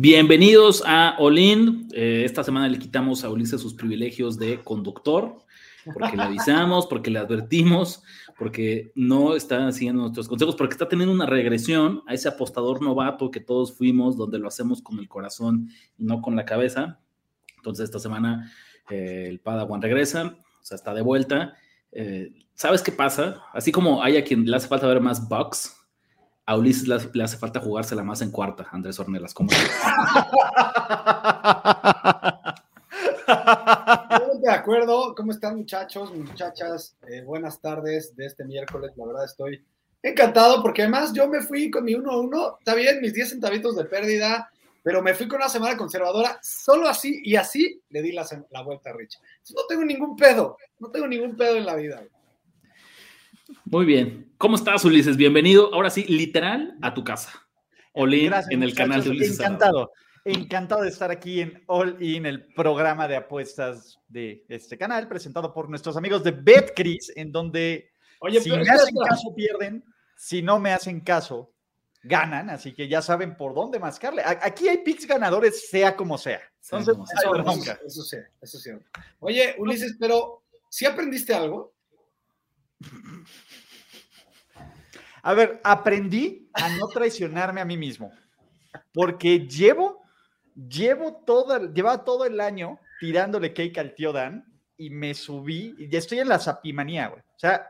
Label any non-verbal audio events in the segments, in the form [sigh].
Bienvenidos a Olin. Eh, esta semana le quitamos a Ulises sus privilegios de conductor, porque le avisamos, porque le advertimos, porque no está siguiendo nuestros consejos, porque está teniendo una regresión a ese apostador novato que todos fuimos, donde lo hacemos con el corazón y no con la cabeza. Entonces, esta semana eh, el Padawan regresa, o sea, está de vuelta. Eh, ¿Sabes qué pasa? Así como hay a quien le hace falta ver más bugs, a Ulises le hace, falta jugársela más en cuarta, Andrés Ornelas. ¿Cómo de acuerdo. ¿Cómo están muchachos, muchachas? Eh, buenas tardes de este miércoles. La verdad estoy encantado porque además yo me fui con mi 1-1. Está bien, mis 10 centavitos de pérdida, pero me fui con una semana conservadora. Solo así y así le di la, la vuelta a Rich. No tengo ningún pedo. No tengo ningún pedo en la vida. Muy bien. ¿Cómo estás, Ulises? Bienvenido. Ahora sí, literal, a tu casa. Olin Gracias, en el muchachos. canal de Ulises. Encantado. Encantado de estar aquí en All In, el programa de apuestas de este canal, presentado por nuestros amigos de BetCris, en donde Oye, si me hacen caso pierden, si no me hacen caso ganan, así que ya saben por dónde mascarle. Aquí hay picks ganadores, sea como sea. Sea Entonces, como no hay Eso, eso, eso sí, eso sí. Oye, Ulises, pero ¿sí aprendiste algo? A ver, aprendí a no traicionarme a mí mismo, porque llevo, llevo todo, el- llevaba todo el año tirándole cake al tío Dan y me subí, y ya estoy en la zapimanía, güey. O sea,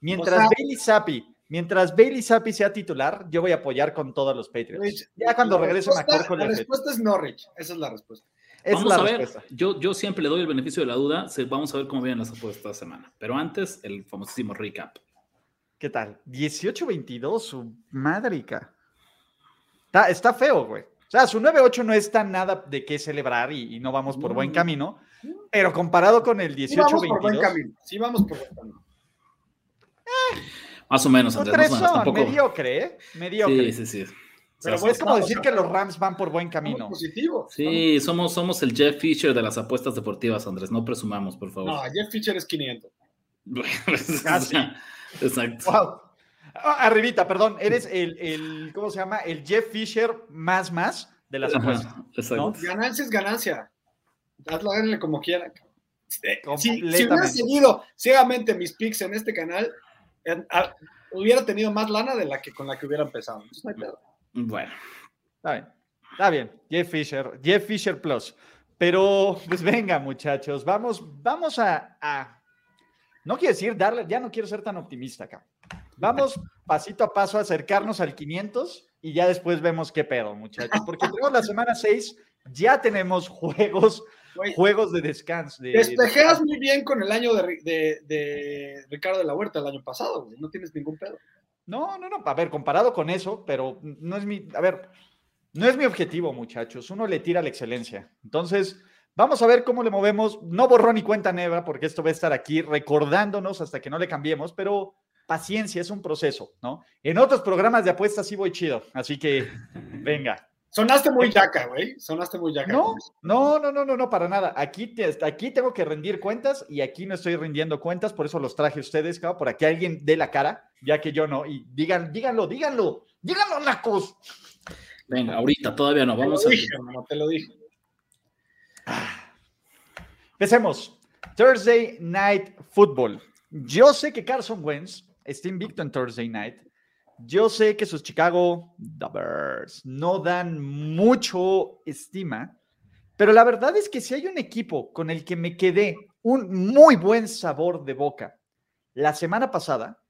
mientras sea- Bailey Zappi, mientras Bailey Zappi sea titular, yo voy a apoyar con todos los Patriots. Rich, ya cuando regrese respuesta- McCorkle La respuesta es no, Rich. Esa es la respuesta. Es Vamos la a ver. respuesta. Yo, yo siempre le doy el beneficio de la duda. Vamos a ver cómo vienen las apuestas esta semana. Pero antes, el famosísimo recap. ¿Qué tal? 18-22, su madrica. Está, está feo, güey. O sea, su 9-8 no está nada de qué celebrar y, y no vamos por No. buen camino, pero comparado con el Sí vamos por buen 18-22, camino. Sí vamos por buen camino. Más o menos, un Andrés. más o menos, tresón, tampoco. mediocre, ¿eh? Mediocre. Sí, sí, sí. Pero es como decir que los Rams van por buen camino. positivos. Sí, somos, somos el Jeff Fisher de las apuestas deportivas, Andrés. No presumamos, por favor. No, Jeff Fisher es 500. [laughs] Casi. Exacto. Wow. Ah, arribita, perdón, eres el, el, ¿cómo se llama? El Jeff Fisher más más de las apuestas. Exacto. Ganancia es ganancia. Hazlo, háganle como quieran. Eh, Si, si hubiera seguido ciegamente mis picks en este canal, en- a- hubiera tenido más lana de la que con la que hubiera empezado. Entonces, no hay pedo. Bueno, Está bien, está bien. Jeff Fisher, Jeff Fisher Plus. Pero, pues venga, muchachos, vamos, vamos a, a- no quiero decir darle, ya no quiero ser tan optimista acá. Vamos pasito a paso a acercarnos al 500 y ya después vemos qué pedo, muchachos. Porque tenemos la semana 6, ya tenemos juegos, juegos de descanso. de- Despejeas muy bien con el año de, de- de Ricardo de la Huerta el año pasado, güey. No tienes ningún pedo. No, no, no, a ver, comparado con eso, pero no es mi, a ver, no es mi objetivo, muchachos. Uno le tira la excelencia. Entonces, vamos a ver cómo le movemos. No borró ni cuenta nueva, porque esto va a estar aquí recordándonos hasta que no le cambiemos, pero paciencia, es un proceso, ¿no? En otros programas de apuestas sí voy chido, así que venga. Sonaste muy yaca, güey. Sonaste muy yaca. No, no, no, no, no, no, para nada. Aquí, te- aquí tengo que rendir cuentas y aquí no estoy rindiendo cuentas, por eso los traje a ustedes, cabrón, por aquí alguien dé la cara, ya que yo no. Y digan, díganlo, díganlo, díganlo, nacos. venga, ahorita todavía no. Te Vamos lo a. dije, hermano, te lo dije. Empecemos. Thursday Night Football. Yo sé que Carson Wentz está invicto en Thursday Night. Yo sé que sus Chicago Bears no dan mucho estima, pero la verdad es que si hay un equipo con el que me quedé un muy buen sabor de boca la semana pasada,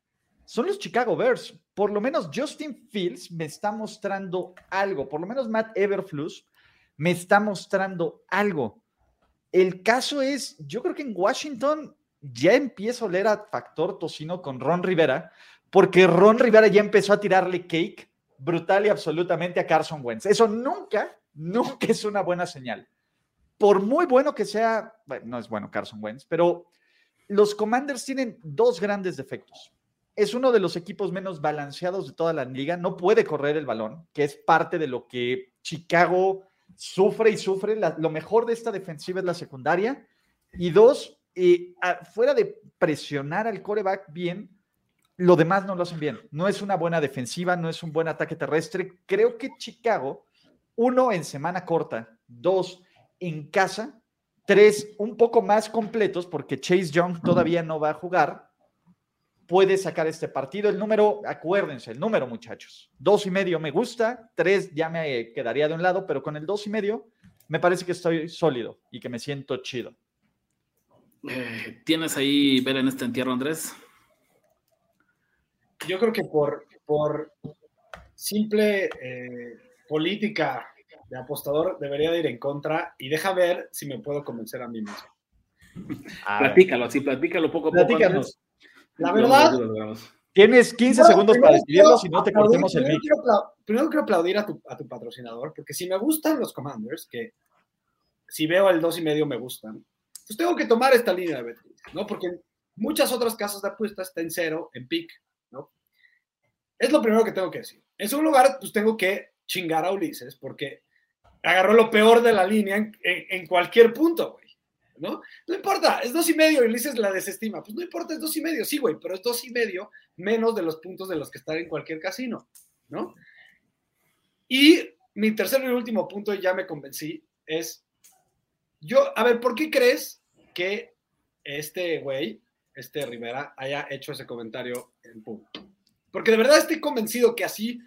son los Chicago Bears. Por lo menos Justin Fields me está mostrando algo, por lo menos Matt Everflus me está mostrando algo. El caso es, yo creo que en Washington ya empiezo a oler a factor tocino con Ron Rivera, porque Ron Rivera ya empezó a tirarle cake brutal y absolutamente a Carson Wentz. Eso nunca, nunca es una buena señal. Por muy bueno que sea, bueno, no es bueno Carson Wentz, pero los Commanders tienen dos grandes defectos. Es uno de los equipos menos balanceados de toda la liga, no puede correr el balón, que es parte de lo que Chicago sufre y sufre. lo mejor de esta defensiva es la secundaria. Y dos, eh, fuera de presionar al coreback bien, lo demás no lo hacen bien. No es una buena defensiva, no es un buen ataque terrestre. Creo que Chicago, uno, en semana corta, dos, en casa, tres, un poco más completos, porque Chase Young todavía no va a jugar, puede sacar este partido. El número, acuérdense, el número, muchachos. Dos y medio me gusta, tres ya me quedaría de un lado, pero con el dos y medio me parece que estoy sólido y que me siento chido. Eh, ¿Tienes ahí ver en este entierro, Andrés? Yo creo que por, por simple eh, política de apostador debería de ir en contra y deja ver si me puedo convencer a mí mismo. platícalo, sí, platícalo poco a poco. La verdad. Tienes 15 segundos para decidirlo, si no te cortemos el micro. primero quiero aplaudir a tu, a tu, patrocinador, porque si me gustan los Commanders, que si veo el dos y medio me gustan, pues tengo que tomar esta línea de Betis, ¿no? Porque muchas otras casas de apuestas está en cero, en pick, es lo primero que tengo que decir. En su lugar, pues tengo que chingar a Ulises porque agarró lo peor de la línea en, cualquier punto, güey. ¿No? No importa, es dos y medio y Ulises la desestima. Pues no importa, es dos y medio, sí, güey, pero es dos y medio menos de los puntos de los que están en cualquier casino, ¿no? Y mi tercer y último punto, ya me convencí, es, yo, a ver, ¿por qué crees que este güey, este Rivera, haya hecho ese comentario en público? Porque de verdad estoy convencido que así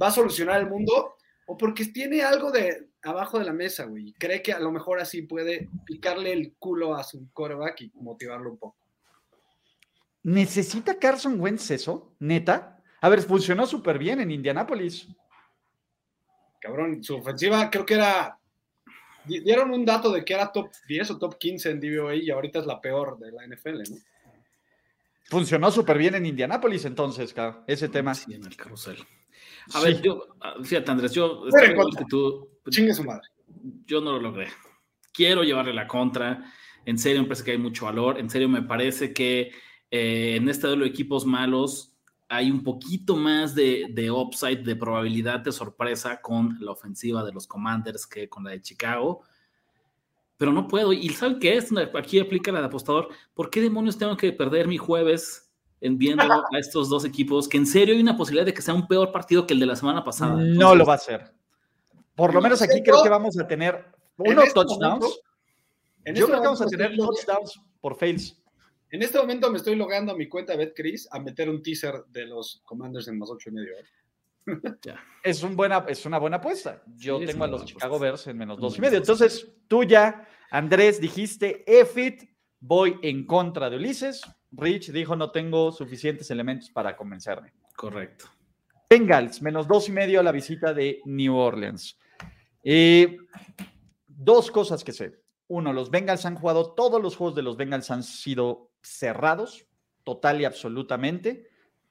va a solucionar el mundo o porque tiene algo de abajo de la mesa, güey. Cree que a lo mejor así puede picarle el culo a su coreback y motivarlo un poco. ¿Necesita Carson Wentz eso? ¿Neta? A ver, funcionó súper bien en Indianápolis. Cabrón, su ofensiva creo que era. Dieron un dato de que era top 10 o top 15 en DVOA y ahorita es la peor de la NFL, ¿no? Funcionó súper bien en Indianápolis entonces, ese tema. Sí, en el carrusel. A ver, yo, ah, fíjate Andrés, yo... tú, Chingue su madre. Yo no lo logré. Quiero llevarle la contra. En serio, me parece que hay mucho valor. En serio, me parece que eh, en este duelo de equipos malos hay un poquito más de, de upside, de probabilidad de sorpresa con la ofensiva de los Commanders que con la de Chicago pero no puedo. ¿Y saben qué es? Aquí aplica la de apostador. ¿Por qué demonios tengo que perder mi jueves en viendo a estos dos equipos? Que en serio hay una posibilidad de que sea un peor partido que el de la semana pasada. no lo va a ser. Por lo menos aquí creo que vamos a tener unos este touchdowns. Yo este creo que vamos a tener touchdowns por fails. En este momento me estoy logando a mi cuenta BetCris a meter un teaser de los Commanders en más ocho y medio. ¿eh? Es, un buena, es una buena apuesta. Yo tengo a los Chicago Bears en menos dos y medio. Entonces, tú ya, Andrés, dijiste, EFIT, voy en contra de Ulises. Rich dijo, no tengo suficientes elementos para convencerme. Correcto. Bengals, menos dos y medio a la visita de New Orleans. Eh, dos cosas que sé. Uno, los Bengals han jugado, todos los juegos de los Bengals han sido cerrados, total y absolutamente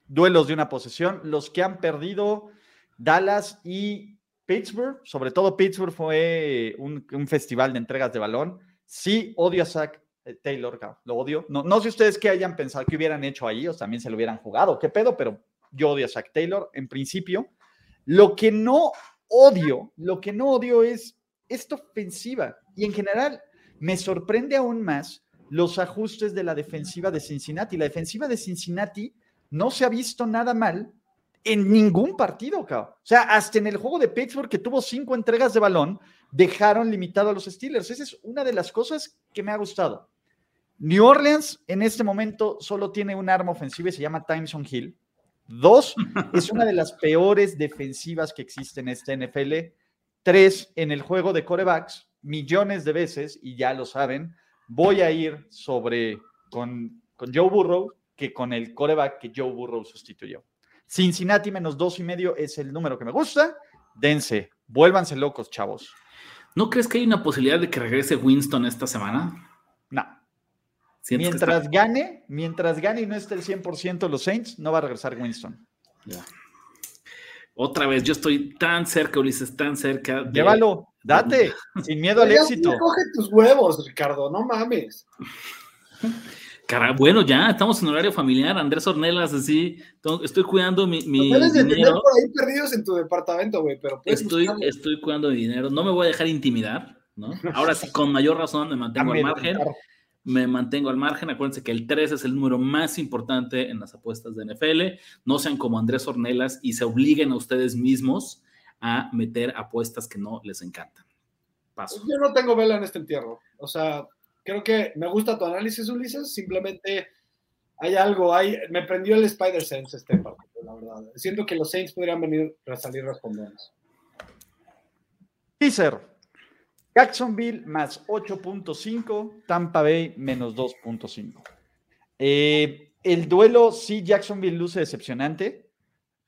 duelos de una posesión. Los que han perdido Dallas y Pittsburgh, sobre todo Pittsburgh fue un, festival de entregas de balón. Sí, odio a Zach eh, Taylor, lo odio. No, no sé ustedes qué hayan pensado, que hubieran hecho ahí, o también se lo hubieran jugado, qué pedo, pero yo odio a Zach Taylor en principio. Lo que no odio, lo que no odio es esta ofensiva y en general me sorprende aún más los ajustes de la defensiva de Cincinnati. La defensiva de Cincinnati no se ha visto nada mal en ningún partido, cabrón. O sea, hasta en el juego de Pittsburgh, que tuvo cinco entregas de balón, dejaron limitado a los Steelers. Esa es una de las cosas que me ha gustado. New Orleans en este momento solo tiene un arma ofensiva y se llama Timeson Hill. Dos, es una de las peores defensivas que existe en este NFL. Tres, en el juego de corebacks, millones de veces, y ya lo saben, voy a ir sobre con, con Joe Burrow que con el coreback que Joe Burrow sustituyó. Cincinnati menos dos y medio es el número que me gusta. Dense, vuélvanse locos, chavos. ¿No crees que hay una posibilidad de que regrese Winston esta semana? No. Mientras gane, mientras gane y no esté el 100% los Saints, no va a regresar Winston. Otra vez, yo estoy tan cerca, Ulises, tan cerca. De... Llévalo, date, sin miedo al éxito. Coge tus huevos, Ricardo, no mames. [laughs] Cara, bueno, ya estamos en horario familiar. Andrés Ornelas, así, estoy cuidando mi, mi dinero. tener por ahí perdidos en tu departamento, güey, pero estoy, estoy cuidando mi dinero. No me voy a dejar intimidar, ¿no? Ahora sí, con mayor razón me mantengo al margen. Me mantengo al margen. Acuérdense que el 3 es el número más importante en las apuestas de NFL. No sean como Andrés Ornelas y se obliguen a ustedes mismos a meter apuestas que no les encantan. Paso. Yo no tengo vela en este entierro. O sea, creo que me gusta tu análisis, Ulises. Simplemente hay algo, hay, me prendió el Spider Sense este partido, la verdad. Siento que los Saints podrían venir a salir respondiendo. Teaser. Jacksonville más 8.5, Tampa Bay menos 2.5. Eh, el duelo, sí, Jacksonville luce decepcionante,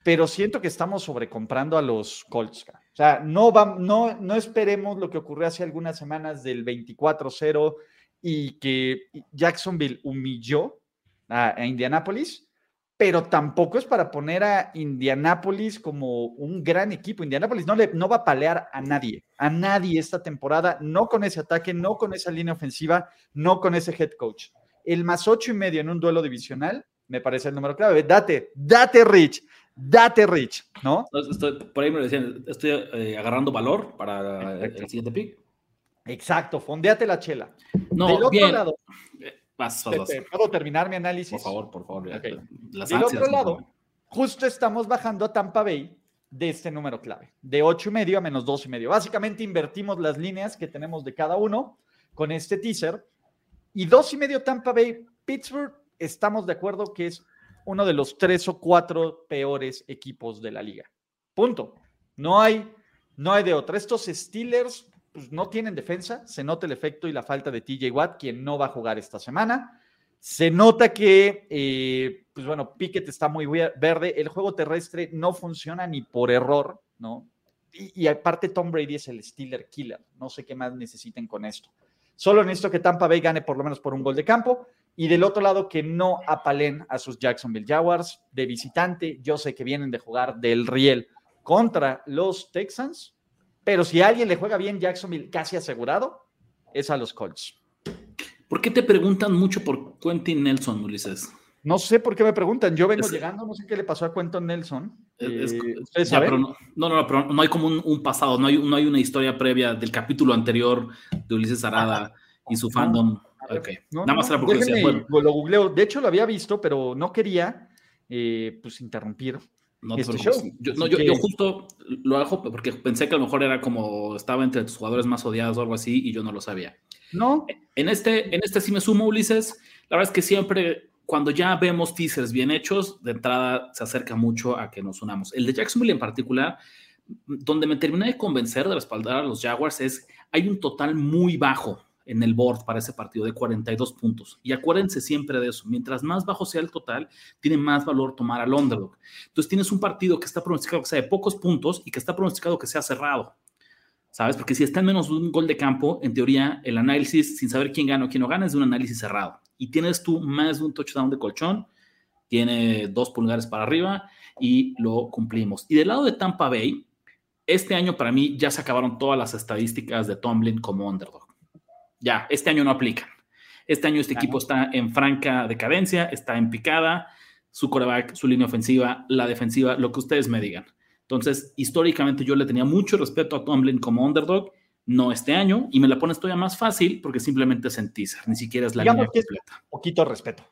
pero siento que estamos sobrecomprando a los Colts. O sea, no, no, no esperemos lo que ocurrió hace algunas semanas del 24-0 y que Jacksonville humilló a, Indianapolis, pero tampoco es para poner a Indianapolis como un gran equipo. Indianapolis no, le, no va a palear a nadie, a nadie esta temporada, no con ese ataque, no con esa línea ofensiva, no con ese head coach. El más ocho y medio en un duelo divisional me parece el número clave. Date, date, Rich, date, Rich, ¿no? Estoy, por ahí me decían, estoy eh, agarrando valor para el siguiente pick. Exacto, fondeate la chela. No, Del otro lado, eh, ¿puedo terminar mi análisis? Por favor, por favor. Del otro lado, justo estamos bajando a Tampa Bay de este número clave, de 8 y medio a menos 2 y medio. Básicamente invertimos las líneas que tenemos de cada uno con este teaser. Y 2 y medio Tampa Bay, Pittsburgh, estamos de acuerdo que es uno de los tres o cuatro peores equipos de la liga. Punto. No hay, no hay de otra. Estos Steelers pues, no tienen defensa, se nota el efecto y la falta de TJ Watt, quien no va a jugar esta semana. Se nota que, eh, pues bueno, Pickett está muy verde, el juego terrestre no funciona ni por error, ¿no? Y, y, aparte Tom Brady es el Steeler Killer, no sé qué más necesiten con esto. Solo necesito que Tampa Bay gane por lo menos por un gol de campo y del otro lado que no apalen a sus Jacksonville Jaguars de visitante. Yo sé que vienen de jugar del riel contra los Texans, pero si alguien le juega bien Jacksonville casi asegurado, es a los Colts. ¿Por qué te preguntan mucho por Quentin Nelson, Ulises? No sé por qué me preguntan. Yo vengo llegando, no sé qué le pasó a Quentin Nelson. Eh, no, no, pero no hay como un, pasado, no hay, no hay una historia previa del capítulo anterior de Ulises Arada y su fandom. Nada más era porque Lo googleo. De hecho, lo había visto, pero no quería eh, pues interrumpir no, este Yo, yo, justo lo hago porque pensé que a lo mejor era como estaba entre tus jugadores más odiados o algo así y yo no lo sabía. No. En este, en este sí me sumo, Ulises. La verdad es que siempre, cuando ya vemos teasers bien hechos, de entrada se acerca mucho a que nos unamos. El de Jacksonville en particular, donde me terminé de convencer de respaldar a los Jaguars es, hay un total muy bajo en el board para ese partido de 42 puntos. Y acuérdense siempre de eso, mientras más bajo sea el total, tiene más valor tomar al underdog. Entonces tienes un partido que está pronosticado que sea de pocos puntos y que está pronosticado que sea cerrado. ¿Sabes? Porque si está en menos de un gol de campo, en teoría el análisis, sin saber quién gana o quién no gana, es de un análisis cerrado. Y tienes tú más de un touchdown de colchón, tiene dos pulgares para arriba y lo cumplimos. Y del lado de Tampa Bay, este año para mí ya se acabaron todas las estadísticas de Tomlin como underdog ya, este año no aplican. Este año este equipo está en franca decadencia, está en picada, su coreback, su línea ofensiva, la defensiva, lo que ustedes me digan. Entonces, históricamente yo le tenía mucho respeto a Tomlin como underdog, no este año, y me la pones todavía más fácil porque simplemente es en teaser, ni siquiera es la línea completa. poquito respeto.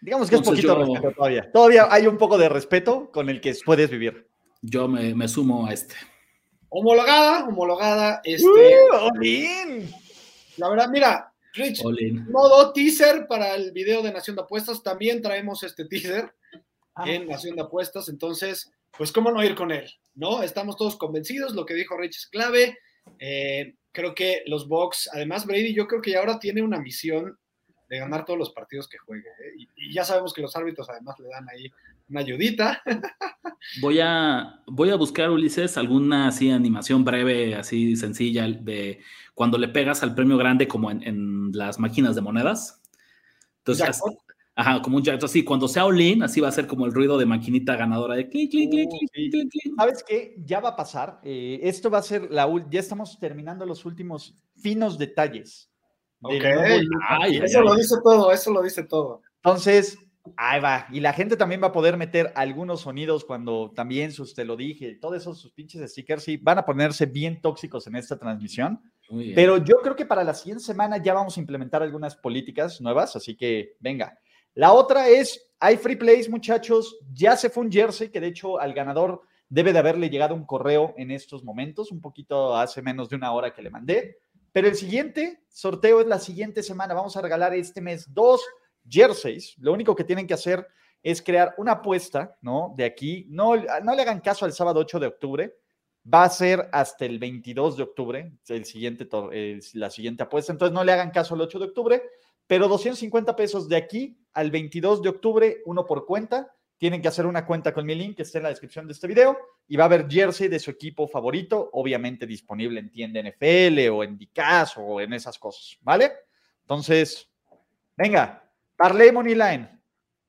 Digamos que es poquito respeto todavía. Todavía hay un poco de respeto con el que puedes vivir. Yo me, sumo a este. Homologada, homologada, este. ¡Uh, la verdad, mira, Rich, modo teaser para el video de Nación de Apuestas. También traemos este teaser ah. en Nación de Apuestas. Entonces, pues, ¿cómo no ir con él? ¿No? Estamos todos convencidos. Lo que dijo Rich es clave. Eh, creo que los Bucks, además, Brady, yo creo que ya ahora tiene una misión de ganar todos los partidos que juegue. ¿eh? Y, ya sabemos que los árbitros además le dan ahí una ayudita. [laughs] Voy a, voy a buscar, Ulises, alguna así animación breve, así sencilla, de cuando le pegas al premio grande como en, las máquinas de monedas. Entonces, Ajá, como un Giants. Así, cuando sea all así va a ser como el ruido de maquinita ganadora de clic, clic, clic, Uh, clic, clic, clic. ¿Sabes qué? Ya va a pasar. eh, esto va a ser la Ya estamos terminando los últimos finos detalles. del Ok. nuevo look. Ay, ay, Eso ay. lo dice todo, eso lo dice todo. Entonces, ahí va. Y la gente también va a poder meter algunos sonidos cuando también sus te lo dije, todos esos sus pinches stickers, sí, van a ponerse bien tóxicos en esta transmisión. Pero yo creo que para la siguiente semana ya vamos a implementar algunas políticas nuevas, así que venga. La otra es, hay free plays, muchachos. Ya se fue un jersey que de hecho al ganador debe de haberle llegado un correo en estos momentos, un poquito hace menos de una hora que le mandé. Pero el siguiente sorteo es la siguiente semana. Vamos a regalar este mes dos jerseys. Lo único que tienen que hacer es crear una apuesta, ¿no? De aquí. No, no le hagan caso al sábado 8 de octubre. Va a ser hasta el 22 de octubre, el siguiente, la siguiente apuesta. Entonces no le hagan caso al 8 de octubre, pero 250 pesos de aquí al 22 de octubre, uno por cuenta. Tienen que hacer una cuenta con mi link que está en la descripción de este video y va a haber jersey de su equipo favorito, obviamente disponible en tienda NFL o en Dicas o en esas cosas, ¿vale? Entonces, venga, Parlay Money Line,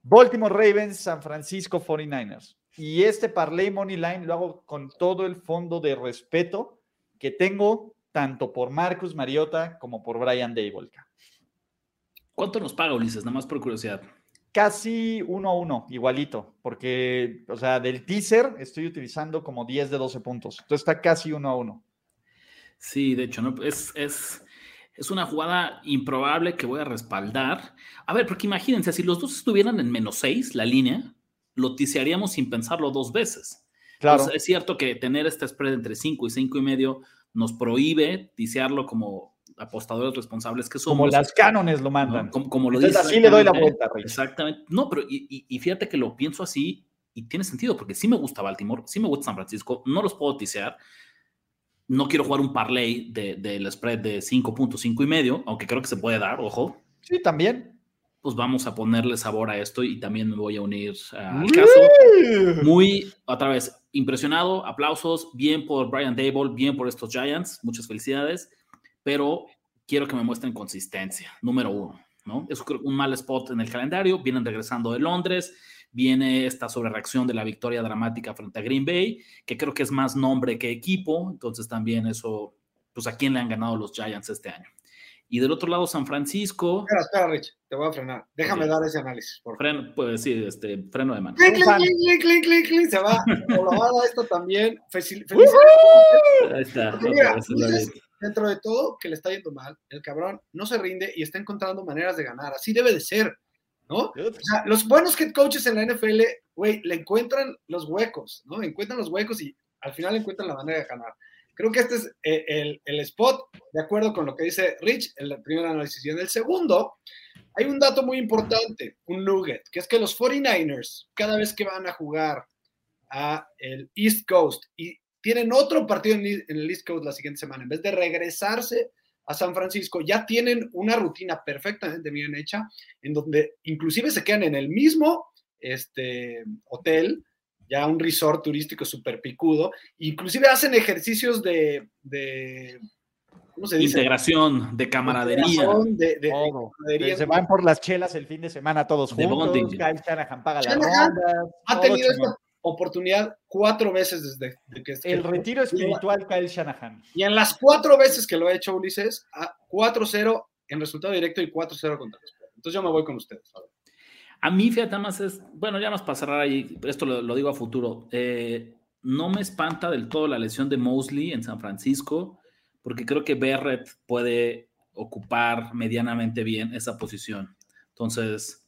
Baltimore Ravens, San Francisco 49ers. Y este Parlay Money Line lo hago con todo el fondo de respeto que tengo tanto por Marcus Mariota como por Brian Dable. ¿Cuánto nos paga Ulises? Nada más por curiosidad. Casi uno a uno, igualito, porque, o sea, del teaser estoy utilizando como 10 de 12 puntos. Entonces está casi uno a uno. Sí, de hecho, ¿no? es, es, es una jugada improbable que voy a respaldar. A ver, porque imagínense, si los dos estuvieran en menos 6, la línea, lo tisearíamos sin pensarlo dos veces. Claro. Entonces, es cierto que tener este spread entre 5 y 5 y medio nos prohíbe tisearlo como apostadores responsables que somos. como las cánones lo ¿no? mandan. Como, como lo Entonces así le doy la vuelta, Rich. Exactamente. No, pero y, y- fíjate que lo pienso así y tiene sentido, porque sí me gusta Baltimore, sí me gusta San Francisco, no los puedo tisear. No quiero jugar un parlay de- del spread de 5.5 y medio, aunque creo que se puede dar, ojo. Sí, también. Pues vamos a ponerle sabor a esto y también me voy a unir al caso. Muy, otra vez, impresionado, aplausos, bien por Brian Dable, bien por estos Giants, muchas felicidades, pero quiero que me muestren consistencia, número uno, ¿no? Es un mal spot en el calendario, vienen regresando de Londres, viene esta sobrereacción de la victoria dramática frente a Green Bay, que creo que es más nombre que equipo, entonces también eso, pues a quién le han ganado los Giants este año. Y del otro lado, San Francisco, Espera, espera, Rich, te voy a frenar. Déjame Ok. dar ese análisis, por favor. freno, pues sí, este, freno de mano. Clic, clic, clic, clic, clic, se va. Colorado esto también. Felicidades. Ahí está. Mira, dentro de todo que le está yendo mal, el cabrón no se rinde y está encontrando maneras de ganar. Así debe de ser, ¿no? O sea, los buenos head coaches en la NFL, güey, le encuentran los huecos, ¿no? Encuentran los huecos y al final encuentran la manera de ganar. Creo que este es eh, el, spot, de acuerdo con lo que dice Rich, en el primer análisis. Y en el segundo, hay un dato muy importante, un nugget, que es que los 49ers, cada vez que van a jugar a el East Coast y tienen otro partido en, en el East Coast la siguiente semana, en vez de regresarse a San Francisco, ya tienen una rutina perfectamente bien hecha, en donde inclusive se quedan en el mismo este, hotel, ya un resort turístico súper picudo, inclusive hacen ejercicios de, de ¿cómo se dice? Integración de camaradería. De, de- de Todo. camaradería. Se van por las chelas el fin de semana todos De juntos. bonding. Kyle Shanahan paga las rondas. ha tenido esta oportunidad cuatro veces desde de que El retiro espiritual Kyle Shanahan. Y en las cuatro veces que lo ha hecho Ulises, a 4-0 en resultado directo y 4-0 contra el spread. Entonces yo me voy con ustedes. a ver. A mí, fíjate, nada más es, bueno, ya más para cerrar ahí, esto lo, lo digo a futuro. eh, no me espanta del todo la lesión de Mosley en San Francisco, porque creo que Barrett puede ocupar medianamente bien esa posición. Entonces,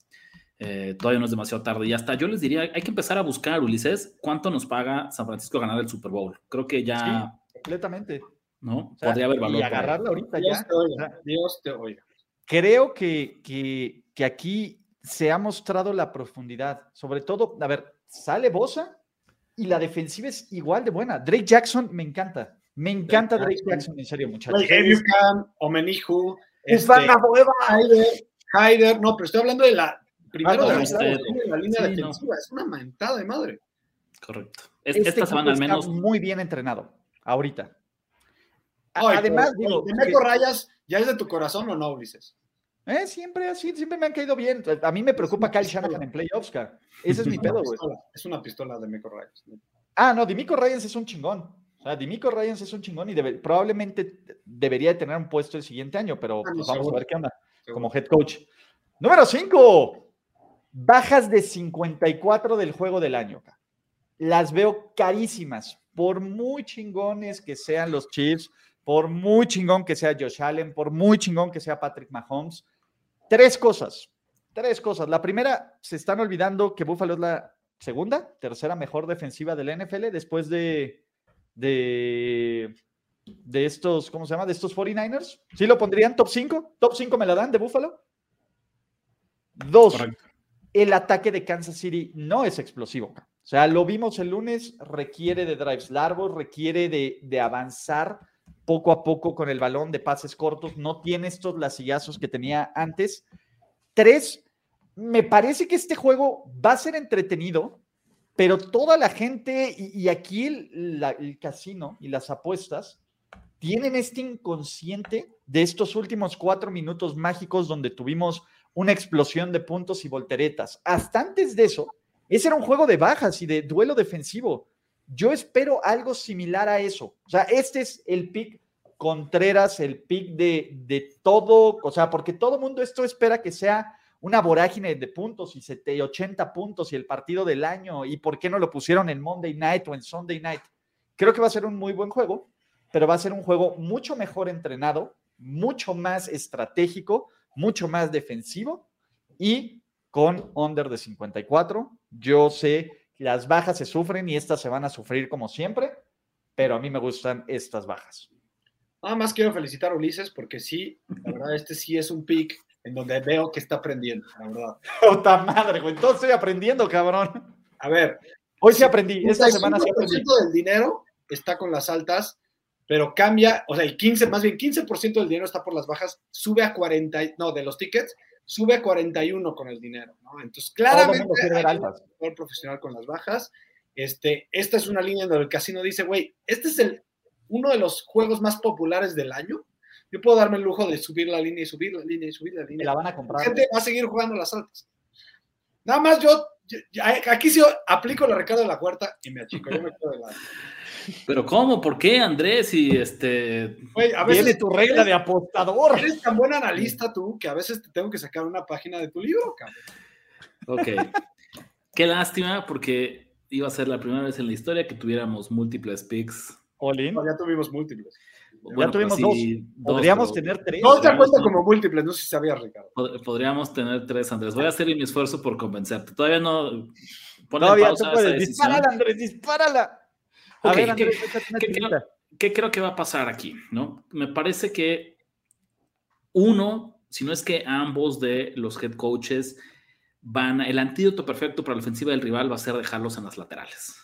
eh, todavía no es demasiado tarde. Y hasta yo les diría, hay que empezar a buscar, Ulises, cuánto nos paga San Francisco ganar el Super Bowl. Creo que ya, Completamente. ¿no? O sea, Podría haber valor. Y agarrarla ahorita Dios ya. te oiga. Dios te oiga. creo que, que, que aquí se ha mostrado la profundidad. Sobre todo, a ver, sale Bosa y la defensiva es igual de buena. Drake Jackson me encanta. Me encanta Drake Jackson. Jackson, en serio, muchachos. Omenihu, este, Haider, no, pero estoy hablando de la primero Ah, de, no, la, este, de la línea sí, defensiva. Es una mentada de madre. Correcto. Es- Este esta semana al menos. está muy bien entrenado, ahorita. Ay, Además, pero, digo, ¿de que- Meco Rayas ya es de tu corazón o no, Ulises? Eh, siempre así, siempre me han caído bien. A mí me preocupa Kyle Shanahan en playoffs, cara. Ese es mi pedo, güey. Es una pistola de Mico Ryans. Ah, no, Dimico Ryans es un chingón. O sea, Dimico Ryans es un chingón y probablemente debería tener un puesto el siguiente año, pero ah, pues, vamos a ver qué onda como head coach. Número 5. Bajas de 54 del juego del año. Las veo carísimas. Por muy chingones que sean los Chiefs, por muy chingón que sea Josh Allen, por muy chingón que sea Patrick Mahomes. Tres cosas. Tres cosas. La primera, se están olvidando que Buffalo es la segunda, tercera mejor defensiva de la NFL después de, de, de estos, ¿cómo se llama? De estos 49ers. ¿Sí lo pondrían top 5? ¿Top 5 me la dan de Buffalo? Dos, el ataque de Kansas City no es explosivo. O sea, lo vimos el lunes, requiere de drives largos, requiere de, de avanzar poco a poco con el balón de pases cortos, no tiene estos lasillazos que tenía antes. Tres, me parece que este juego va a ser entretenido, pero toda la gente y, aquí el, casino y las apuestas tienen este inconsciente de estos últimos cuatro minutos mágicos donde tuvimos una explosión de puntos y volteretas. Hasta antes de eso, ese era un juego de bajas y de duelo defensivo. Yo espero algo similar a eso. O sea, este es el pick Contreras, el pick de, de todo, o sea, porque todo mundo esto espera que sea una vorágine de puntos y 80 puntos y el partido del año y por qué no lo pusieron en Monday Night o en Sunday Night. Creo que va a ser un muy buen juego, pero va a ser un juego mucho mejor entrenado, mucho más estratégico, mucho más defensivo y con under de 54. Yo sé las bajas se sufren y estas se van a sufrir como siempre, pero a mí me gustan estas bajas. Nada más quiero felicitar a Ulises porque sí, la verdad, este sí es un pick en donde veo que está aprendiendo, la verdad. [laughs] ¡Puta madre, güey! Entonces estoy aprendiendo, cabrón. A ver. Hoy sí aprendí, esta semana sí aprendí. del dinero está con las altas, pero cambia, o sea, el 15, más bien 15% del dinero está por las bajas, sube a 40, no, de los tickets, sube a 41 con el dinero, ¿no? Entonces, claramente, hay un profesional con las bajas. Este, esta es una línea donde el casino dice, güey, este es el, uno de los juegos más populares del año yo puedo darme el lujo de subir la línea y subir la línea y subir la línea. la van a comprar. La gente va a seguir jugando las altas. Nada más yo, aquí sí aplico la recado de la cuarta y me achico. Yo me quedo de lado. Pero ¿cómo? ¿Por qué, Andrés? Y este. a veces Viene tu regla de apostador. Eres tan buen analista tú que a veces te tengo que sacar una página de tu libro, cabrón. Ok. Qué lástima, porque iba a ser la primera vez en la historia que tuviéramos múltiples picks. Olin. ya tuvimos múltiples ya tuvimos pues dos. Podríamos tener tres. No te cuenta como múltiples, no sé si sabías, Ricardo. Podríamos tener tres, Andrés. Voy a hacer mi esfuerzo por convencerte. Todavía no. Todavía tú puedes. Dispárala, Andrés, dispárala. A ver, Andrés, ¿qué, creo, ¿qué, creo, que va a pasar aquí? ¿no? Me parece que uno, si no es que ambos de los head coaches van. El antídoto perfecto para la ofensiva del rival va a ser dejarlos en las laterales.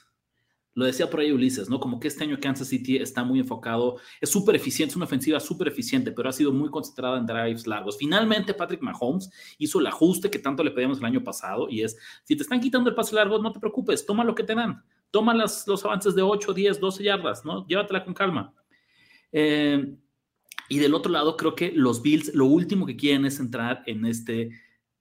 Lo decía por ahí Ulises, ¿no? Como que este año Kansas City está muy enfocado, es súper eficiente, es una ofensiva súper eficiente, pero ha sido muy concentrada en drives largos. Finalmente, Patrick Mahomes hizo el ajuste que tanto le pedíamos el año pasado y es, si te están quitando el pase largo, no te preocupes, toma lo que te dan, toma las, los avances de 8, 10, 12 yardas, ¿no? Llévatela con calma. Eh, y del otro lado, creo que los Bills lo último que quieren es entrar en este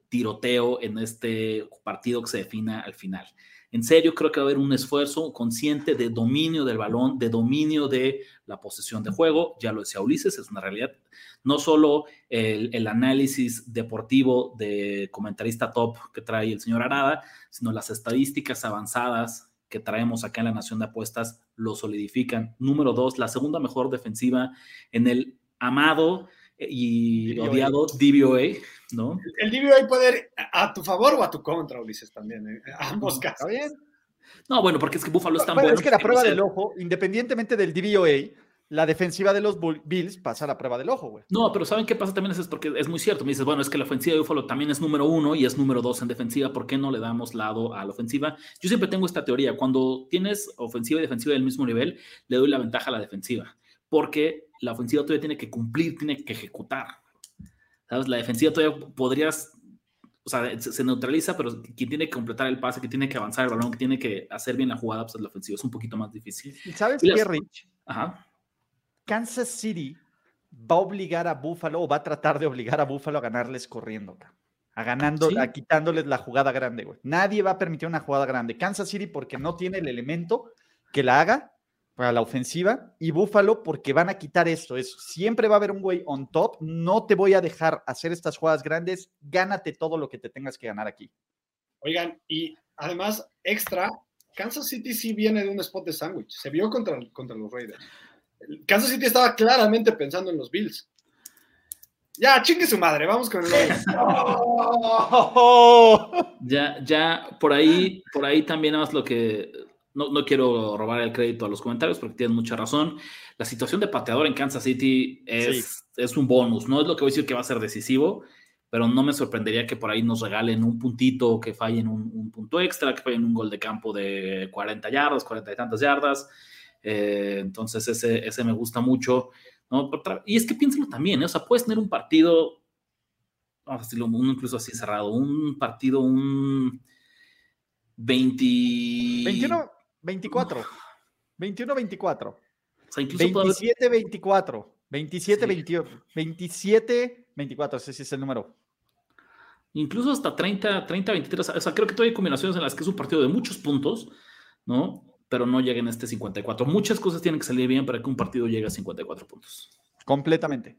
tiroteo, en este partido que se defina al final. En serio, creo que va a haber un esfuerzo consciente de dominio del balón, de dominio de la posesión de juego. Ya lo decía Ulises, es una realidad. No solo el, análisis deportivo de comentarista top que trae el señor Arada, sino las estadísticas avanzadas que traemos acá en la Nación de Apuestas lo solidifican. Número dos, la segunda mejor defensiva en el amado y odiado DVOA, ¿no? El DVOA puede ir a tu favor o a tu contra, Ulises, también, ¿eh? ambos casos. bien? No, bueno, porque es que Buffalo está bueno. Es que la prueba del ojo, independientemente del DVOA, la defensiva de los Bills pasa a la prueba del ojo, güey. No, pero ¿saben qué pasa también? Es porque es muy cierto. Me dices, bueno, es que la ofensiva de Buffalo también es número uno y es número dos en defensiva. ¿Por qué no le damos lado a la ofensiva? Yo siempre tengo esta teoría. Cuando tienes ofensiva y defensiva del mismo nivel, le doy la ventaja a la defensiva. Porque la ofensiva todavía tiene que cumplir, tiene que ejecutar. ¿Sabes? La defensiva todavía podrías, o sea, se, neutraliza, pero quien tiene que completar el pase, que tiene que avanzar el balón, que tiene que hacer bien la jugada, pues es la ofensiva. Es un poquito más difícil. ¿Y sabes qué, Rich? Ajá. Kansas City va a obligar a Buffalo o va a tratar de obligar a Buffalo a ganarles corriendo, a ganando, a quitándoles la jugada grande, güey. Nadie va a permitir una jugada grande. Kansas City porque no tiene el elemento que la haga para la ofensiva y Buffalo porque van a quitar esto. Es, siempre va a haber un güey on top. No te voy a dejar hacer estas jugadas grandes. Gánate todo lo que te tengas que ganar aquí. Oigan, y además, extra, Kansas City sí viene de un spot de sándwich. Se vio contra, contra los Raiders. Kansas City estaba claramente pensando en los Bills. Ya, chingue su madre, vamos con el [laughs] [laughs] Ya, ya, por ahí, por ahí también más lo que no, no, quiero robar el crédito a los comentarios porque tienen mucha razón. La situación de pateador en Kansas City es, es un bonus, no es lo que voy a decir que va a ser decisivo, pero no me sorprendería que por ahí nos regalen un puntito, que fallen un, un punto extra, que fallen un gol de campo de 40 yardas, 40 y tantas yardas. Eh, entonces ese, ese me gusta mucho. ¿no? Y es que piénsalo también, ¿eh? o sea, puedes tener un partido, vamos a decirlo, uno incluso así cerrado, un partido, un 20... 21, 24. 21, 24. O sea, incluso 27, 24. 27, 28. 27, 24. Ese sí es el número. Incluso hasta 30, 30, 23. O sea, creo que todavía hay combinaciones en las que es un partido de muchos puntos, ¿no? Pero no lleguen a este 54. Muchas cosas tienen que salir bien para que un partido llegue a 54 puntos. Completamente.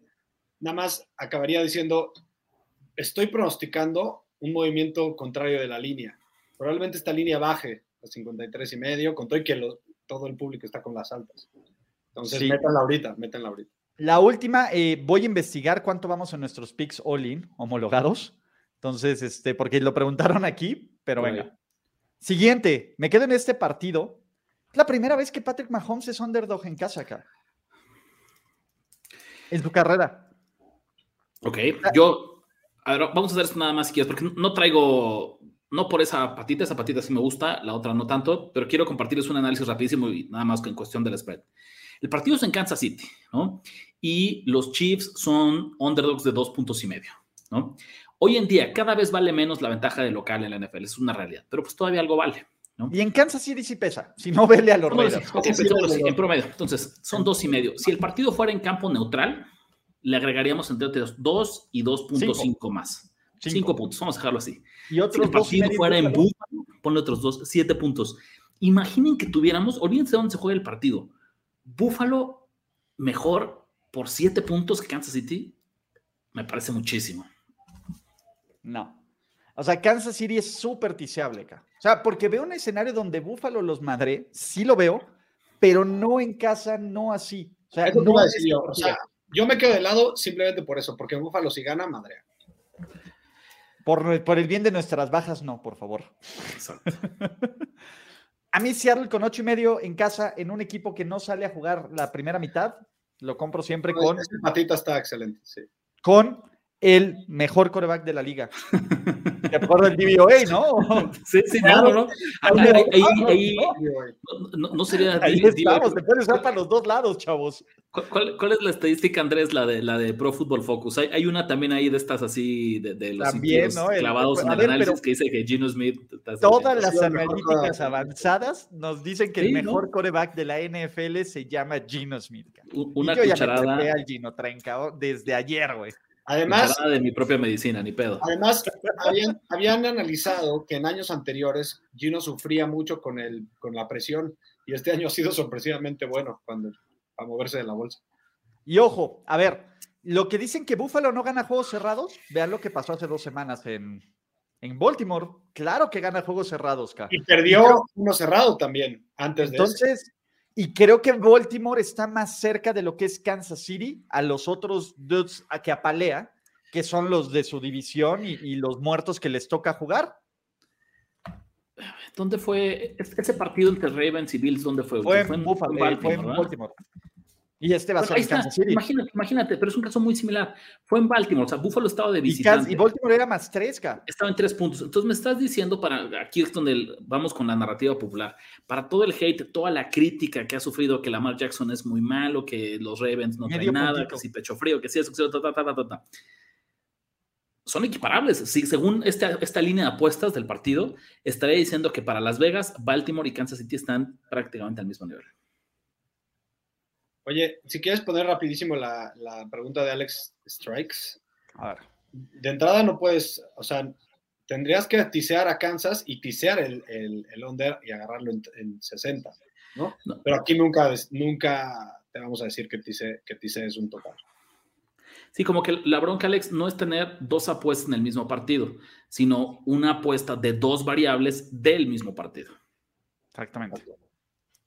Nada más acabaría diciendo, estoy pronosticando un movimiento contrario de la línea. Probablemente esta línea baje 53 y medio, con todo y que todo el público está con las altas. Entonces, métanla ahorita, métanla ahorita. La última, eh, voy a investigar cuánto vamos en nuestros picks all-in homologados. Entonces, este, porque lo preguntaron aquí, pero venga. Siguiente, me quedo en este partido. Es la primera vez que Patrick Mahomes es underdog en casa acá. En su carrera. Ok, yo, a ver, vamos a hacer esto nada más si quieres, porque no traigo no por esa patita, esa patita sí me gusta, la otra no tanto, pero quiero compartirles un análisis rapidísimo y nada más en cuestión del spread. El partido es en Kansas City, ¿no? Y los Chiefs son underdogs de dos puntos y medio, ¿no? Hoy en día cada vez vale menos la ventaja de local en la NFL, es una realidad, pero pues todavía algo vale. ¿No? Y en Kansas City sí pesa, si no vele a los Raiders. en promedio. Entonces, son dos y medio. Si el partido fuera en campo neutral, le agregaríamos entre dos y 2.5 más. Cinco. puntos, vamos a dejarlo así. Y otros si el partido fuera en Buffalo, ponle otros dos, siete puntos. Imaginen que tuviéramos, olvídense de dónde se juega el partido. Buffalo mejor por siete puntos que Kansas City, me parece muchísimo. No. O sea, Kansas City es súper ticiable acá. O sea, porque veo un escenario donde Buffalo los madre, sí lo veo, pero no en casa, no así. O sea, no yo. O sea, yo me quedo de lado simplemente por eso, porque Buffalo si gana, madre. Por, por, el bien de nuestras bajas, no, por favor. [laughs] a mí Seattle con ocho y medio en casa, en un equipo que no sale a jugar la primera mitad, lo compro siempre con... Este patita está excelente, sí. Con el mejor coreback de la liga. [laughs] Te acuerdo del DVOA, ¿no? Sí, sí, claro, ¿no? Ahí, ahí, no, no, sería. Ahí estamos, se puede usar para los dos lados, chavos. ¿Cuál, ¿Cuál, es la estadística, Andrés? La de, la de Pro Football Focus. Hay, hay una también ahí de estas así, de, de los también, ¿no? clavados en el análisis que dice que Gino Smith. Todas las analíticas avanzadas nos dicen que el mejor coreback de la NFL se llama Gino Smith. Una y yo cucharada. Ya me al Gino Trenca desde ayer, güey. Además, de mi propia medicina, ni pedo. Además, habían, analizado que en años anteriores Gino sufría mucho con, el, con la presión y este año ha sido sorpresivamente bueno cuando, a moverse de la bolsa. Y ojo, a ver, lo que dicen que Buffalo no gana juegos cerrados, vean lo que pasó hace dos semanas en, en Baltimore. Claro que gana juegos cerrados, Y perdió uno cerrado también antes de Entonces, y creo que Baltimore está más cerca de lo que es Kansas City a los otros dudes a que apalea, que son los de su división y, los muertos que les toca jugar. ¿Dónde fue ese partido entre Ravens y Bills? ¿Dónde fue? Fue, en, Buffalo, fue en Baltimore. Y este va a ser Kansas City. Imagínate, imagínate, pero es un caso muy similar. Fue en Baltimore, o sea, Buffalo estaba de visitante. Y, Baltimore era más tres, Estaba en tres puntos. Entonces me estás diciendo para, aquí es donde vamos con la narrativa popular, para todo el hate, toda la crítica que ha sufrido que Lamar Jackson es muy malo, que los Ravens no traen nada, que si pecho frío, que si eso, que ta, ta, ta, ta, son equiparables. Sí, según esta, esta línea de apuestas del partido, estaría diciendo que para Las Vegas, Baltimore y Kansas City están prácticamente al mismo nivel. Oye, si quieres poner rapidísimo la, la pregunta de Alex Strikes. A ver. De entrada no puedes, o sea, tendrías que tisear a Kansas y tisear el, el, el under y agarrarlo en, en 60, ¿no? No. Pero aquí nunca, nunca te vamos a decir que tise, que tise es un total. Sí, como que la bronca, Alex, no es tener dos apuestas en el mismo partido, sino una apuesta de dos variables del mismo partido. Exactamente.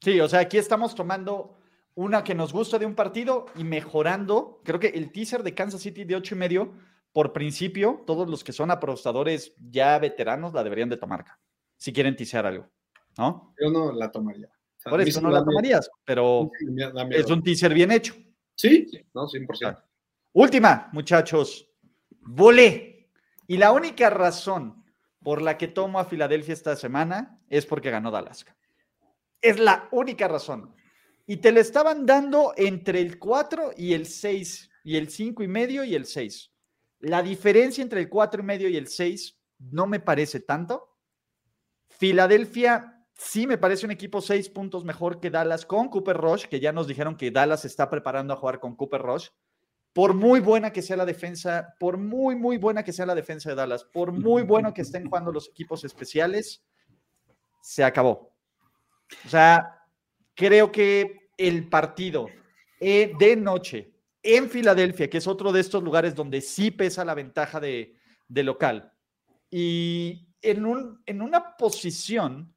Sí, o sea, aquí estamos tomando una que nos gusta de un partido y mejorando. Creo que el teaser de Kansas City de ocho y medio, por principio, todos los que son apostadores ya veteranos la deberían de tomar, si quieren teasear algo, ¿no? Yo no la tomaría. O sea, Por eso no la miedo. tomarías, pero es un teaser bien hecho. Sí, no, 100%. Última, muchachos. Volé. Y la única razón por la que tomo a Filadelfia esta semana es porque ganó Dallas. Es la única razón. Y te le estaban dando entre el 4 y el 6, y el 5 y medio y el 6. La diferencia entre el 4 y medio y el 6 no me parece tanto. Filadelfia sí me parece un equipo 6 puntos mejor que Dallas con Cooper Rush, que ya nos dijeron que Dallas está preparando a jugar con Cooper Rush por muy buena que sea la defensa, por muy, muy buena que sea la defensa de Dallas, por muy bueno que estén jugando los equipos especiales, se acabó. O sea, creo que el partido eh, de noche en Filadelfia, que es otro de estos lugares donde sí pesa la ventaja de, local, y en, un, en una posición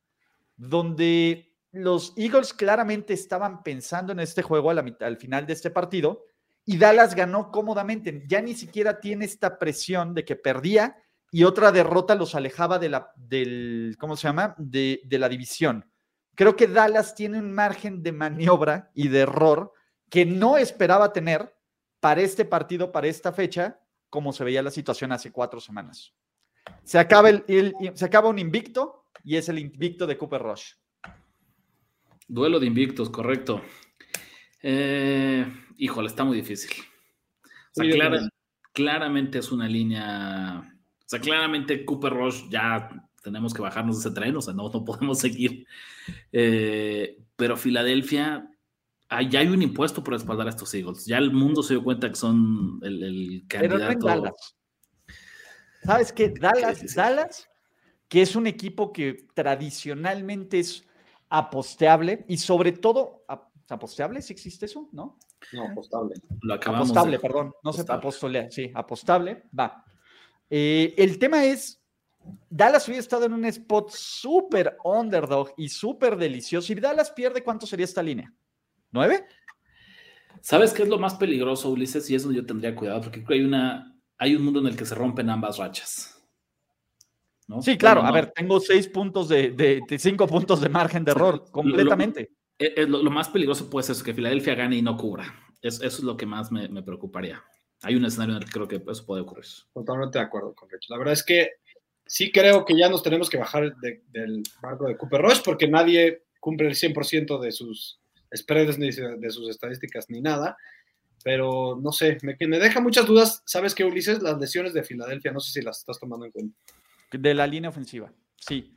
donde los Eagles claramente estaban pensando en este juego a la al final de este partido, y Dallas ganó cómodamente. Ya ni siquiera tiene esta presión de que perdía y otra derrota los alejaba de la, del, ¿cómo se llama? De la división. Creo que Dallas tiene un margen de maniobra y de error que no esperaba tener para este partido, para esta fecha, como se veía la situación hace cuatro semanas. Se acaba, el, el- se acaba un invicto y es el invicto de Cooper Rush. Duelo de invictos, correcto. Eh, híjole, está muy difícil. O sea, clara- claramente es una línea. O sea, claramente Cooper Rush ya tenemos que bajarnos de ese tren, o sea, no, no podemos [laughs] seguir. Eh, pero Filadelfia, ah, ya hay un impuesto por respaldar a estos Eagles. Ya el mundo se dio cuenta que son el, el Pero no candidato. Dallas. ¿Sabes qué? Dallas, Sí, sí, sí. Dallas, que es un equipo que tradicionalmente es aposteable y sobre todo, ap- ¿aposteable? ¿Si existe eso? ¿No? No, apostable. Lo acabamos apostable, de- perdón. No sé, apostable. apostolea, sí, apostable, va. Eh, el tema es, Dallas hubiera estado en un spot súper underdog y súper delicioso. Si Dallas pierde, ¿cuánto sería esta línea? ¿Nueve? ¿Sabes qué es lo más peligroso, Ulises? Y es donde yo tendría cuidado, porque creo que hay, una, hay un mundo en el que se rompen ambas rachas. ¿no? Sí, claro. Bueno, A no. ver, tengo seis puntos de, de- de cinco puntos de margen de error, completamente. Eh, lo, lo más peligroso puede ser eso, que Filadelfia gane y no cubra. Es- eso es lo que más me, me preocuparía. Hay un escenario en el que creo que eso puede ocurrir. Totalmente de acuerdo con Rich. La verdad es que sí creo que ya nos tenemos que bajar de- del barco de Cooper Rush porque nadie cumple el 100% de sus spreads ni de sus estadísticas ni nada. Pero no sé, me, me deja muchas dudas. ¿Sabes qué, Ulises? Las lesiones de Filadelfia, no sé si las estás tomando en cuenta. De la línea ofensiva, sí.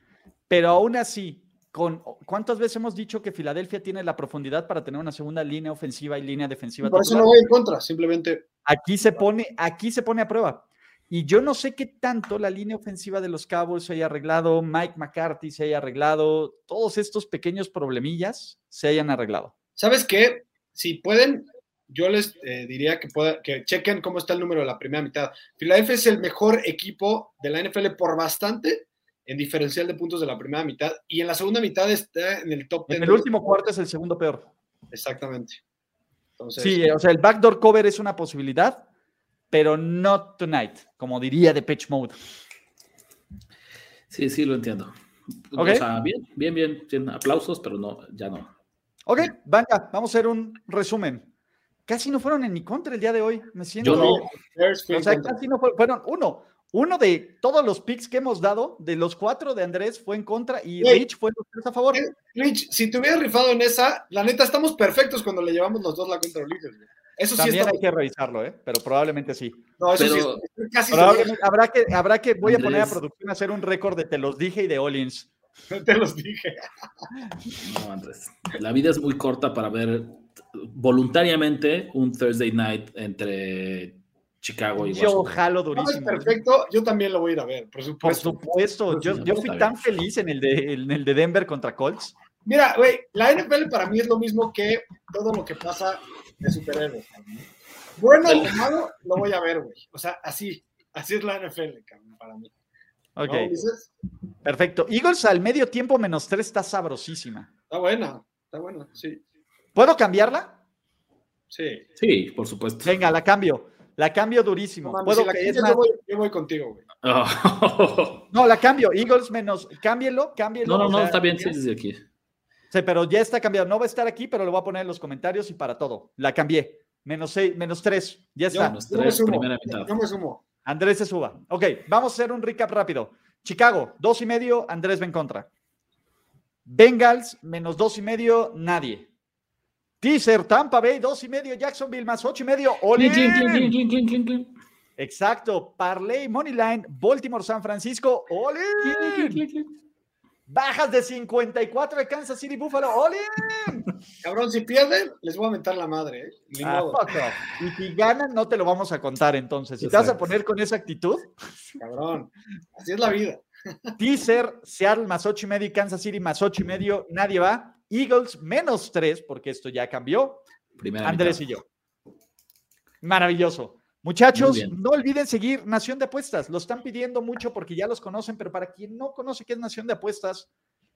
Pero aún así, con, ¿cuántas veces hemos dicho que Filadelfia tiene la profundidad para tener una segunda línea ofensiva y línea defensiva? Por eso no voy en contra, simplemente Aquí se pone, aquí se pone a prueba. Y yo no sé qué tanto la línea ofensiva de los Cowboys se haya arreglado, Mike McCarthy se haya arreglado, todos estos pequeños problemillas se hayan arreglado. ¿Sabes qué? Si pueden, yo les eh, diría que, pueda- que chequen cómo está el número de la primera mitad. Philadelphia es el mejor equipo de la NFL por bastante en diferencial de puntos de la primera mitad y en la segunda mitad está en el top 10. En el último cuarto es el segundo peor. Exactamente. Entonces, Sí, o sea, el backdoor cover es una posibilidad, pero not tonight, como diría Depeche Mode. Sí, sí, lo entiendo. O sea, bien, bien, bien, bien. Aplausos, pero no, ya no. Ok, venga, vamos a hacer un resumen. Casi no fueron en mi contra el día de hoy. Me siento. Yo no. O sea, casi no fue- fueron uno. Uno de todos los picks que hemos dado, de los cuatro de Andrés, fue en contra y Güey. Rich fue los tres a favor. Rich, si te hubieras rifado en esa, la neta estamos perfectos cuando le llevamos los dos la contra Ulises. güey. Eso sí También está. hay que revisarlo, ¿eh? pero probablemente sí. No, eso sí Pero- estoy casi Probablemente- habrá que, habrá que, voy a poner a producción a hacer un récord de te los dije y de All-ins. seguro, [laughs] te los dije. No, Andrés. La vida es muy corta para ver voluntariamente un Thursday night entre Chicago y Yo Washington. jalo No, es durísimo. perfecto, yo también lo voy a ir a ver, por Por supuesto. supuesto, yo, Sí, yo fui bien. tan feliz en el, de, en el de Denver contra Colts. Mira, güey, la NFL para mí es lo mismo que todo lo que pasa de superhéroes. Bueno o malo, lo voy a ver, güey. O sea, así, así es la NFL, cabrón, para mí. Ok, perfecto. Eagles al medio tiempo menos tres está sabrosísima. Está buena, está buena, sí, ¿Puedo cambiarla? sí. Sí, por supuesto. Venga, la cambio. La cambio durísimo. No Puedo si la que- quieres, es más, yo, voy, yo voy contigo, güey. Oh. no, la cambio. Eagles menos. Cámbielo, cámbielo. No, no, o no, sea, está bien, sí, desde aquí. Sí, pero ya está cambiado. No va a estar aquí, pero lo voy a poner en los comentarios y para todo. La cambié. Menos seis, menos tres. Ya Yo, está. Menos yo me tres, sumo, primera mitad. yo me sumo. Andrés se suba. Ok, vamos a hacer un recap rápido. Chicago, dos y medio, Andrés va en contra. Bengals, menos dos y medio, nadie. Teaser, Tampa Bay, dos y medio, Jacksonville, más ocho y medio, clink. Exacto, Parlay, Moneyline, Baltimore, San Francisco, All Bajas de 54 de Kansas City, Buffalo, in. Cabrón, si pierden, les voy a mentar la madre, ¿eh? Ah. Y si ganan, no te lo vamos a contar entonces. Si te vas a poner con esa actitud, cabrón. Así es la vida. Teaser, Seattle más ocho y medio y Kansas City más ocho y medio, nadie va. Eagles menos tres, porque esto ya cambió. Primera Andrés mitad. y yo. Maravilloso. Muchachos, no olviden seguir Nación de Apuestas. Lo están pidiendo mucho porque ya los conocen, pero para quien no conoce qué es Nación de Apuestas,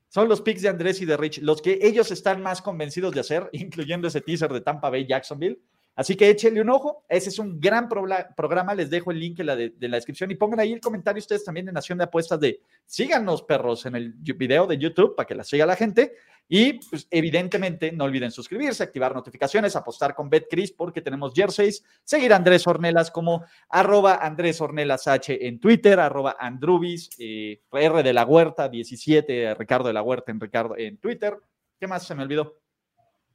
son los picks de Andrés y de Rich, los que ellos están más convencidos de hacer, [laughs] incluyendo ese teaser de Tampa Bay Jacksonville. Así que échenle un ojo. Ese es un gran programa. Les dejo el link en la, de, de la descripción y pongan ahí el comentario ustedes también de Nación de Apuestas de síganos, perros, en el video de YouTube para que la siga la gente. Y pues, evidentemente no olviden suscribirse, activar notificaciones, apostar con BetCris porque tenemos jerseys. Seguir a Andrés Ornelas como arroba Andrés Ornelas H en Twitter, arroba Andrubis, eh, R de la Huerta 17, Ricardo de la Huerta en, Ricardo, en Twitter. ¿Qué más se me olvidó?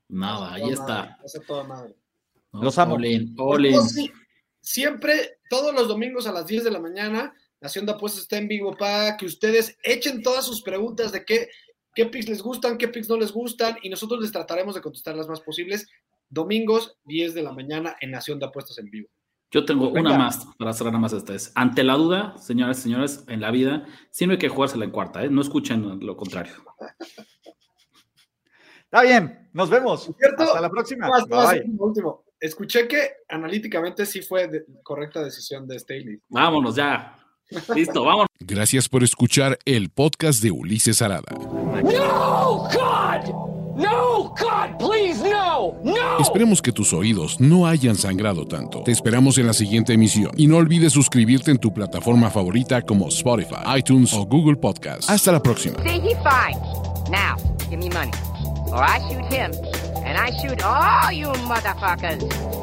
Nada, ahí está. Eso toda madre. ¿No? Los amo. All in, all in. no, sí, siempre, todos los domingos a las 10 de la mañana, Nación de Apuestas está en vivo para que ustedes echen todas sus preguntas de qué, qué picks les gustan, qué picks no les gustan, y nosotros les trataremos de contestar las más posibles. Domingos, 10 de la mañana en Nación de Apuestas en vivo. Yo tengo Venga. una más para cerrar nada más esta vez. Ante la duda, señores y señores, en la vida siempre hay que jugársela en cuarta, ¿eh? No escuchen lo contrario. Está bien, nos vemos. ¿Cierto? Hasta la próxima. Más, más, Bye. último, último. Escuché que analíticamente sí fue de- correcta decisión de Staley. Vámonos ya. Listo, vámonos. Gracias por escuchar el podcast de Ulises Arada. No, God! No, God, please, no! No! Esperemos que tus oídos no hayan sangrado tanto. Te esperamos en la siguiente emisión y no olvides suscribirte en tu plataforma favorita como Spotify, iTunes o Google Podcast. Hasta la próxima. See, he fine. Now, give me money. Or I shoot him, and I shoot all you motherfuckers.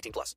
18 plus.